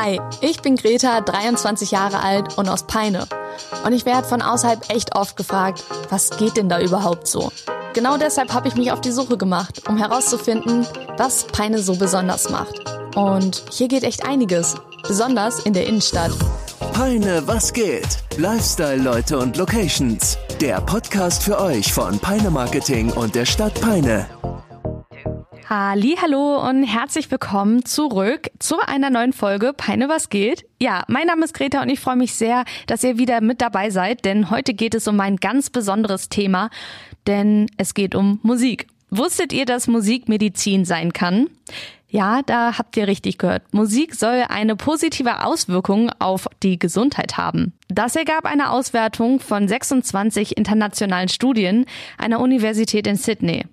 Hi, ich bin Greta, 23 Jahre alt und aus Peine. Und ich werde von außerhalb echt oft gefragt, was geht denn da überhaupt so? Genau deshalb habe ich mich auf die Suche gemacht, um herauszufinden, was Peine so besonders macht. Und hier geht echt einiges, besonders in der Innenstadt. Peine, was geht? Lifestyle-Leute und Locations. Der Podcast für euch von Peine Marketing und der Stadt Peine. Hallo und herzlich willkommen zurück zu einer neuen Folge Peine was geht. Ja, mein Name ist Greta und ich freue mich sehr, dass ihr wieder mit dabei seid, denn heute geht es um ein ganz besonderes Thema, denn es geht um Musik. Wusstet ihr, dass Musik Medizin sein kann? Ja, da habt ihr richtig gehört. Musik soll eine positive Auswirkung auf die Gesundheit haben. Das ergab eine Auswertung von 26 internationalen Studien einer Universität in Sydney.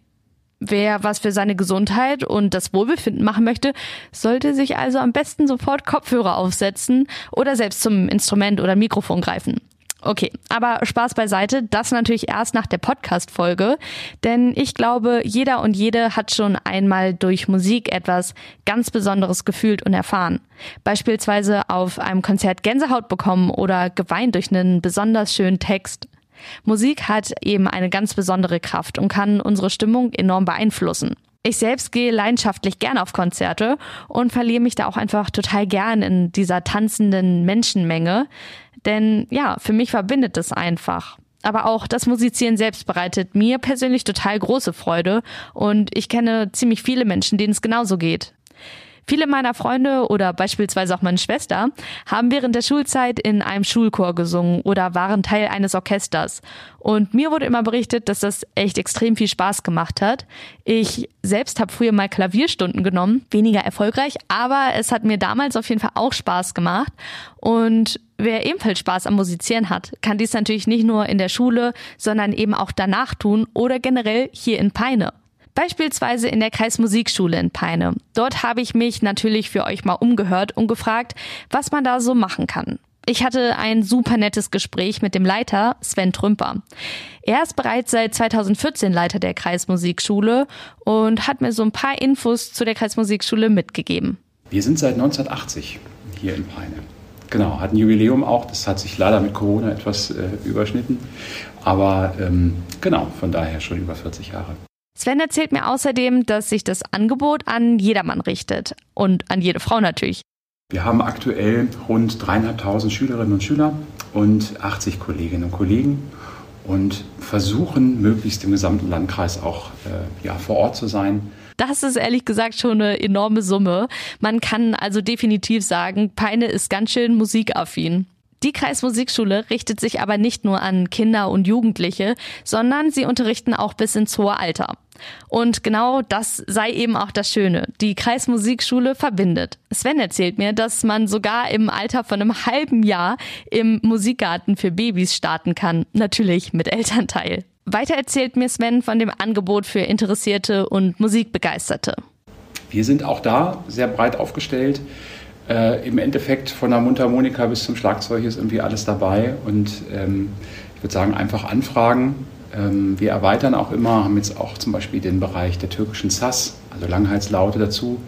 Wer was für seine Gesundheit und das Wohlbefinden machen möchte, sollte sich also am besten sofort Kopfhörer aufsetzen oder selbst zum Instrument oder Mikrofon greifen. Okay, aber Spaß beiseite, das natürlich erst nach der Podcast-Folge, denn ich glaube, jeder und jede hat schon einmal durch Musik etwas ganz Besonderes gefühlt und erfahren. Beispielsweise auf einem Konzert Gänsehaut bekommen oder geweint durch einen besonders schönen Text. Musik hat eben eine ganz besondere Kraft und kann unsere Stimmung enorm beeinflussen. Ich selbst gehe leidenschaftlich gern auf Konzerte und verliere mich da auch einfach total gern in dieser tanzenden Menschenmenge. Denn ja, für mich verbindet es einfach. Aber auch das Musizieren selbst bereitet mir persönlich total große Freude und ich kenne ziemlich viele Menschen, denen es genauso geht. Viele meiner Freunde oder beispielsweise auch meine Schwester haben während der Schulzeit in einem Schulchor gesungen oder waren Teil eines Orchesters. Und mir wurde immer berichtet, dass das echt extrem viel Spaß gemacht hat. Ich selbst habe früher mal Klavierstunden genommen, weniger erfolgreich, aber es hat mir damals auf jeden Fall auch Spaß gemacht. Und Wer ebenfalls Spaß am Musizieren hat, kann dies natürlich nicht nur in der Schule, sondern eben auch danach tun oder generell hier in Peine. Beispielsweise in der Kreismusikschule in Peine. Dort habe ich mich natürlich für euch mal umgehört und gefragt, was man da so machen kann. Ich hatte ein super nettes Gespräch mit dem Leiter Sven Trümper. Er ist bereits seit 2014 Leiter der Kreismusikschule und hat mir so ein paar Infos zu der Kreismusikschule mitgegeben. Wir sind seit 1980 hier in Peine. Genau, hat ein Jubiläum auch. Das hat sich leider mit Corona etwas äh, überschnitten. Aber ähm, genau, von daher schon über 40 Jahre. Sven erzählt mir außerdem, dass sich das Angebot an jedermann richtet und an jede Frau natürlich. Wir haben aktuell rund dreieinhalbtausend Schülerinnen und Schüler und 80 Kolleginnen und Kollegen und versuchen möglichst im gesamten Landkreis auch äh, ja, vor Ort zu sein. Das ist ehrlich gesagt schon eine enorme Summe. Man kann also definitiv sagen, Peine ist ganz schön musikaffin. Die Kreismusikschule richtet sich aber nicht nur an Kinder und Jugendliche, sondern sie unterrichten auch bis ins hohe Alter. Und genau das sei eben auch das Schöne. Die Kreismusikschule verbindet. Sven erzählt mir, dass man sogar im Alter von einem halben Jahr im Musikgarten für Babys starten kann. Natürlich mit Elternteil. Weiter erzählt mir Sven von dem Angebot für Interessierte und Musikbegeisterte. Wir sind auch da sehr breit aufgestellt. Äh, Im Endeffekt von der Mundharmonika bis zum Schlagzeug ist irgendwie alles dabei und ähm, ich würde sagen, einfach anfragen. Ähm, wir erweitern auch immer, haben jetzt auch zum Beispiel den Bereich der türkischen Sass, also Langheitslaute dazu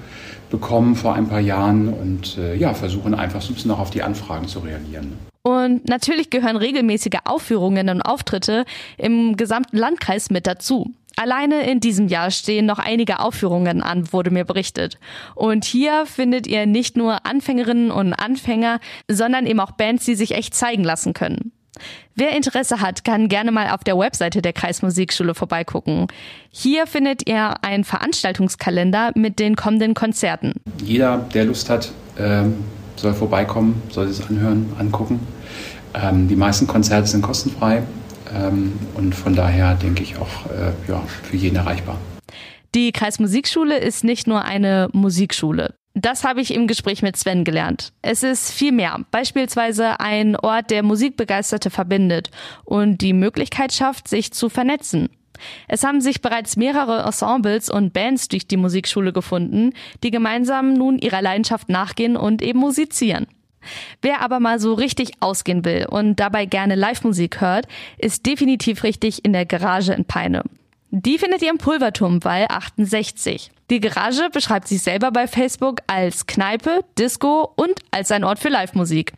bekommen vor ein paar Jahren und äh, ja, versuchen einfach so ein bisschen auch auf die Anfragen zu reagieren. Und natürlich gehören regelmäßige Aufführungen und Auftritte im gesamten Landkreis mit dazu. Alleine in diesem Jahr stehen noch einige Aufführungen an, wurde mir berichtet. Und hier findet ihr nicht nur Anfängerinnen und Anfänger, sondern eben auch Bands, die sich echt zeigen lassen können. Wer Interesse hat, kann gerne mal auf der Webseite der Kreismusikschule vorbeigucken. Hier findet ihr einen Veranstaltungskalender mit den kommenden Konzerten. Jeder, der Lust hat, ähm, soll vorbeikommen, soll es anhören, angucken. Ähm, die meisten Konzerte sind kostenfrei. Ähm, und von daher denke ich auch äh, ja, für jeden erreichbar. Die Kreismusikschule ist nicht nur eine Musikschule. Das habe ich im Gespräch mit Sven gelernt. Es ist viel mehr. Beispielsweise ein Ort, der Musikbegeisterte verbindet und die Möglichkeit schafft, sich zu vernetzen. Es haben sich bereits mehrere Ensembles und Bands durch die Musikschule gefunden, die gemeinsam nun ihrer Leidenschaft nachgehen und eben musizieren. Wer aber mal so richtig ausgehen will und dabei gerne Live-Musik hört, ist definitiv richtig in der Garage in Peine. Die findet ihr im Pulverturmwall 68. Die Garage beschreibt sich selber bei Facebook als Kneipe, Disco und als ein Ort für Live-Musik.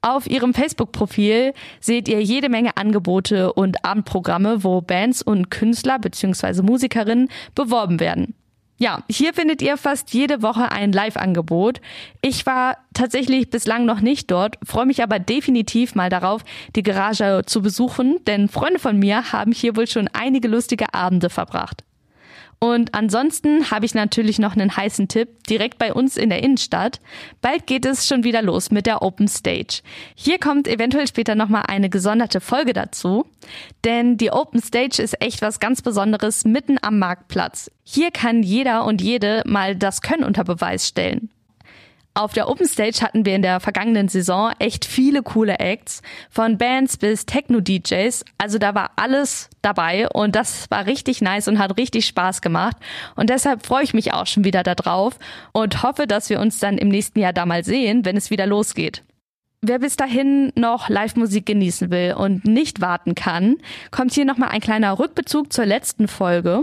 Auf ihrem Facebook-Profil seht ihr jede Menge Angebote und Abendprogramme, wo Bands und Künstler bzw. Musikerinnen beworben werden. Ja, hier findet ihr fast jede Woche ein Live-Angebot. Ich war tatsächlich bislang noch nicht dort, freue mich aber definitiv mal darauf, die Garage zu besuchen, denn Freunde von mir haben hier wohl schon einige lustige Abende verbracht. Und ansonsten habe ich natürlich noch einen heißen Tipp direkt bei uns in der Innenstadt. Bald geht es schon wieder los mit der Open Stage. Hier kommt eventuell später nochmal eine gesonderte Folge dazu, denn die Open Stage ist echt was ganz Besonderes mitten am Marktplatz. Hier kann jeder und jede mal das Können unter Beweis stellen. Auf der Open Stage hatten wir in der vergangenen Saison echt viele coole Acts, von Bands bis Techno-DJs. Also da war alles dabei und das war richtig nice und hat richtig Spaß gemacht. Und deshalb freue ich mich auch schon wieder darauf und hoffe, dass wir uns dann im nächsten Jahr da mal sehen, wenn es wieder losgeht. Wer bis dahin noch Live-Musik genießen will und nicht warten kann, kommt hier nochmal ein kleiner Rückbezug zur letzten Folge.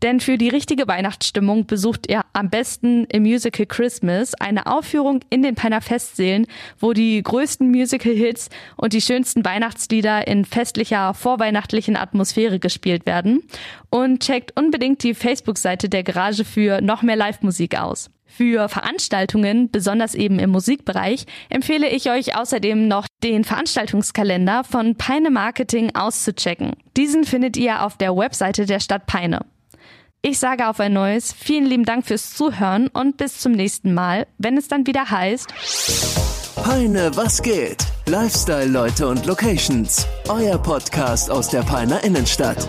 Denn für die richtige Weihnachtsstimmung besucht ihr am besten im Musical Christmas eine Aufführung in den Peiner Festsälen, wo die größten Musical-Hits und die schönsten Weihnachtslieder in festlicher, vorweihnachtlichen Atmosphäre gespielt werden. Und checkt unbedingt die Facebook-Seite der Garage für noch mehr Live-Musik aus. Für Veranstaltungen, besonders eben im Musikbereich, empfehle ich euch außerdem noch den Veranstaltungskalender von Peine Marketing auszuchecken. Diesen findet ihr auf der Webseite der Stadt Peine. Ich sage auf ein neues, vielen lieben Dank fürs Zuhören und bis zum nächsten Mal, wenn es dann wieder heißt Peine, was geht? Lifestyle-Leute und Locations. Euer Podcast aus der Peiner Innenstadt.